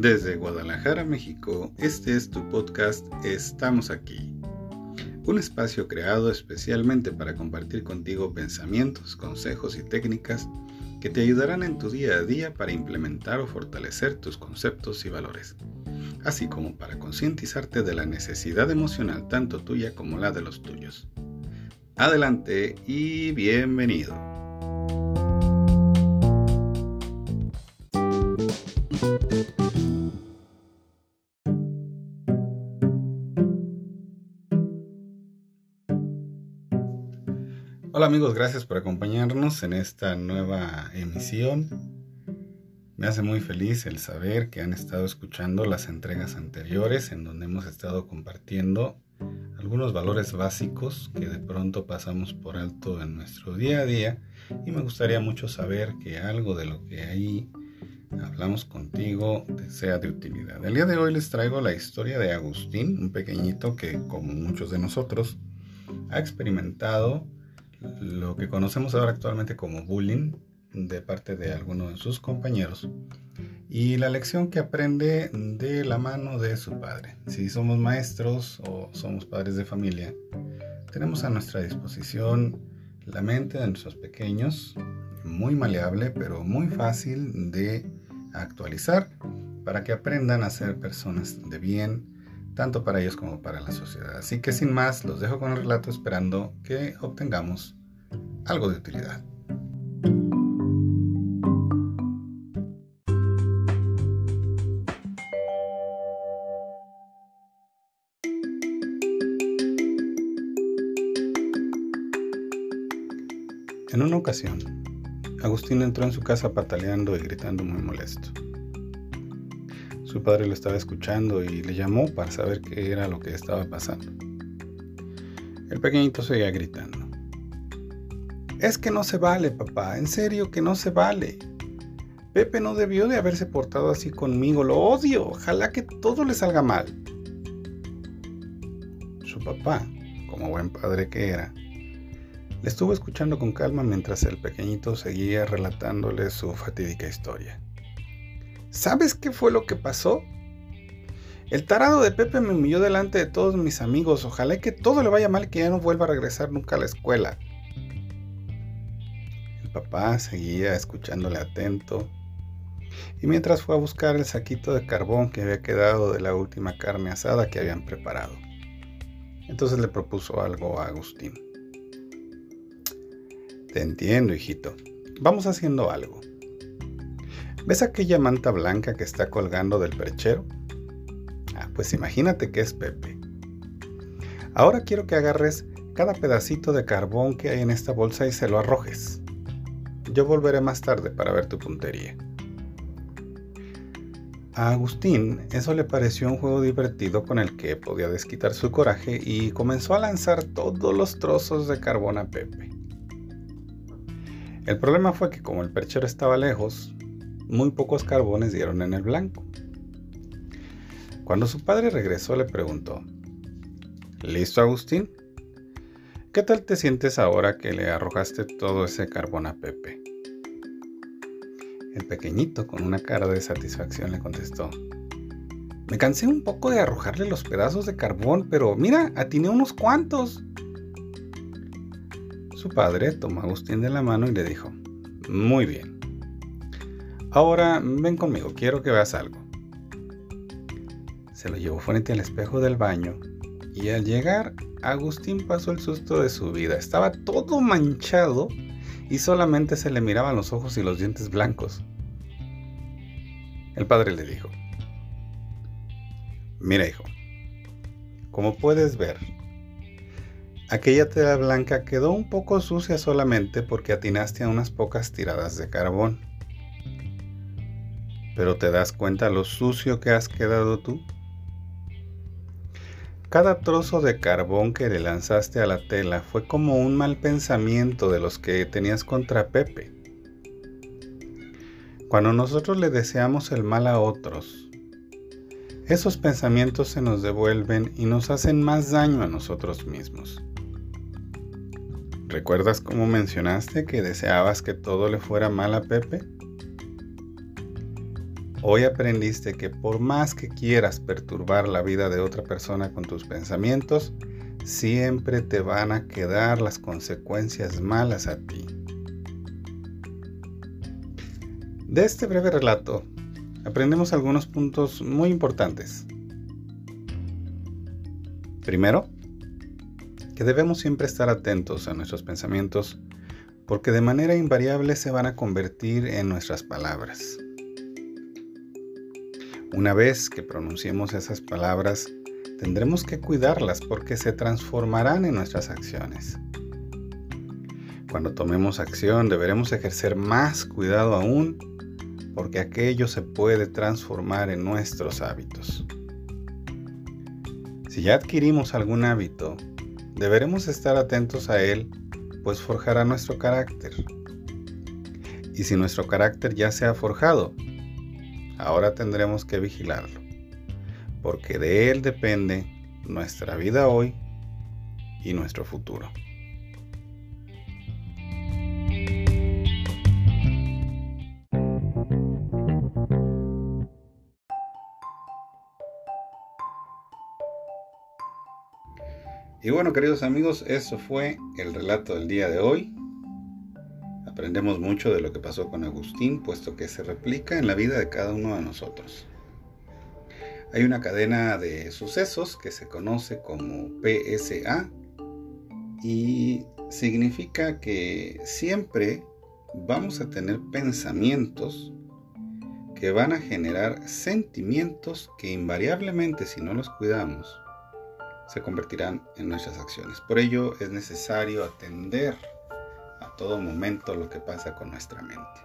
Desde Guadalajara, México, este es tu podcast Estamos aquí. Un espacio creado especialmente para compartir contigo pensamientos, consejos y técnicas que te ayudarán en tu día a día para implementar o fortalecer tus conceptos y valores, así como para concientizarte de la necesidad emocional tanto tuya como la de los tuyos. Adelante y bienvenido. Amigos, gracias por acompañarnos en esta nueva emisión. Me hace muy feliz el saber que han estado escuchando las entregas anteriores en donde hemos estado compartiendo algunos valores básicos que de pronto pasamos por alto en nuestro día a día y me gustaría mucho saber que algo de lo que ahí hablamos contigo sea de utilidad. El día de hoy les traigo la historia de Agustín, un pequeñito que como muchos de nosotros ha experimentado lo que conocemos ahora actualmente como bullying de parte de algunos de sus compañeros y la lección que aprende de la mano de su padre. Si somos maestros o somos padres de familia, tenemos a nuestra disposición la mente de nuestros pequeños, muy maleable pero muy fácil de actualizar para que aprendan a ser personas de bien, tanto para ellos como para la sociedad. Así que sin más, los dejo con el relato esperando que obtengamos algo de utilidad. En una ocasión, Agustín entró en su casa pataleando y gritando muy molesto. Su padre lo estaba escuchando y le llamó para saber qué era lo que estaba pasando. El pequeñito seguía gritando. Es que no se vale, papá, en serio que no se vale. Pepe no debió de haberse portado así conmigo, lo odio, ojalá que todo le salga mal. Su papá, como buen padre que era, le estuvo escuchando con calma mientras el pequeñito seguía relatándole su fatídica historia. ¿Sabes qué fue lo que pasó? El tarado de Pepe me humilló delante de todos mis amigos. Ojalá que todo le vaya mal y que ya no vuelva a regresar nunca a la escuela. El papá seguía escuchándole atento. Y mientras fue a buscar el saquito de carbón que había quedado de la última carne asada que habían preparado. Entonces le propuso algo a Agustín. Te entiendo, hijito. Vamos haciendo algo. ¿Ves aquella manta blanca que está colgando del perchero? Ah, pues imagínate que es Pepe. Ahora quiero que agarres cada pedacito de carbón que hay en esta bolsa y se lo arrojes. Yo volveré más tarde para ver tu puntería. A Agustín eso le pareció un juego divertido con el que podía desquitar su coraje y comenzó a lanzar todos los trozos de carbón a Pepe. El problema fue que como el perchero estaba lejos, muy pocos carbones dieron en el blanco. Cuando su padre regresó le preguntó, ¿Listo Agustín? ¿Qué tal te sientes ahora que le arrojaste todo ese carbón a Pepe? El pequeñito, con una cara de satisfacción, le contestó, me cansé un poco de arrojarle los pedazos de carbón, pero mira, atiné unos cuantos. Su padre tomó a Agustín de la mano y le dijo, muy bien. Ahora ven conmigo, quiero que veas algo. Se lo llevó frente al espejo del baño y al llegar, Agustín pasó el susto de su vida. Estaba todo manchado y solamente se le miraban los ojos y los dientes blancos. El padre le dijo, mira hijo, como puedes ver, Aquella tela blanca quedó un poco sucia solamente porque atinaste a unas pocas tiradas de carbón. Pero ¿te das cuenta lo sucio que has quedado tú? Cada trozo de carbón que le lanzaste a la tela fue como un mal pensamiento de los que tenías contra Pepe. Cuando nosotros le deseamos el mal a otros, esos pensamientos se nos devuelven y nos hacen más daño a nosotros mismos. ¿Recuerdas cómo mencionaste que deseabas que todo le fuera mal a Pepe? Hoy aprendiste que por más que quieras perturbar la vida de otra persona con tus pensamientos, siempre te van a quedar las consecuencias malas a ti. De este breve relato aprendemos algunos puntos muy importantes. Primero, que debemos siempre estar atentos a nuestros pensamientos porque de manera invariable se van a convertir en nuestras palabras. Una vez que pronunciemos esas palabras, tendremos que cuidarlas porque se transformarán en nuestras acciones. Cuando tomemos acción deberemos ejercer más cuidado aún porque aquello se puede transformar en nuestros hábitos. Si ya adquirimos algún hábito, deberemos estar atentos a él, pues forjará nuestro carácter. Y si nuestro carácter ya se ha forjado, ahora tendremos que vigilarlo, porque de él depende nuestra vida hoy y nuestro futuro. Y bueno, queridos amigos, eso fue el relato del día de hoy. Aprendemos mucho de lo que pasó con Agustín, puesto que se replica en la vida de cada uno de nosotros. Hay una cadena de sucesos que se conoce como PSA y significa que siempre vamos a tener pensamientos que van a generar sentimientos que invariablemente si no los cuidamos se convertirán en nuestras acciones. Por ello es necesario atender todo momento lo que pasa con nuestra mente.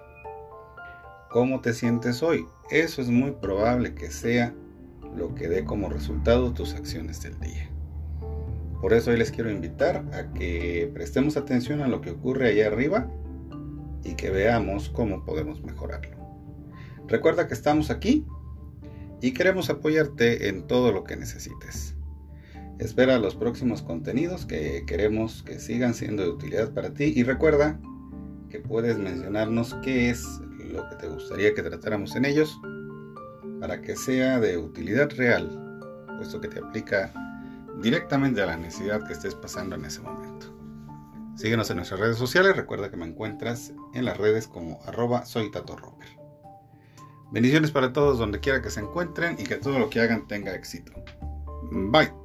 ¿Cómo te sientes hoy? Eso es muy probable que sea lo que dé como resultado tus acciones del día. Por eso hoy les quiero invitar a que prestemos atención a lo que ocurre allá arriba y que veamos cómo podemos mejorarlo. Recuerda que estamos aquí y queremos apoyarte en todo lo que necesites. Espera los próximos contenidos que queremos que sigan siendo de utilidad para ti y recuerda que puedes mencionarnos qué es lo que te gustaría que tratáramos en ellos para que sea de utilidad real, puesto que te aplica directamente a la necesidad que estés pasando en ese momento. Síguenos en nuestras redes sociales, recuerda que me encuentras en las redes como arroba soy Tato. Bendiciones para todos donde quiera que se encuentren y que todo lo que hagan tenga éxito. Bye.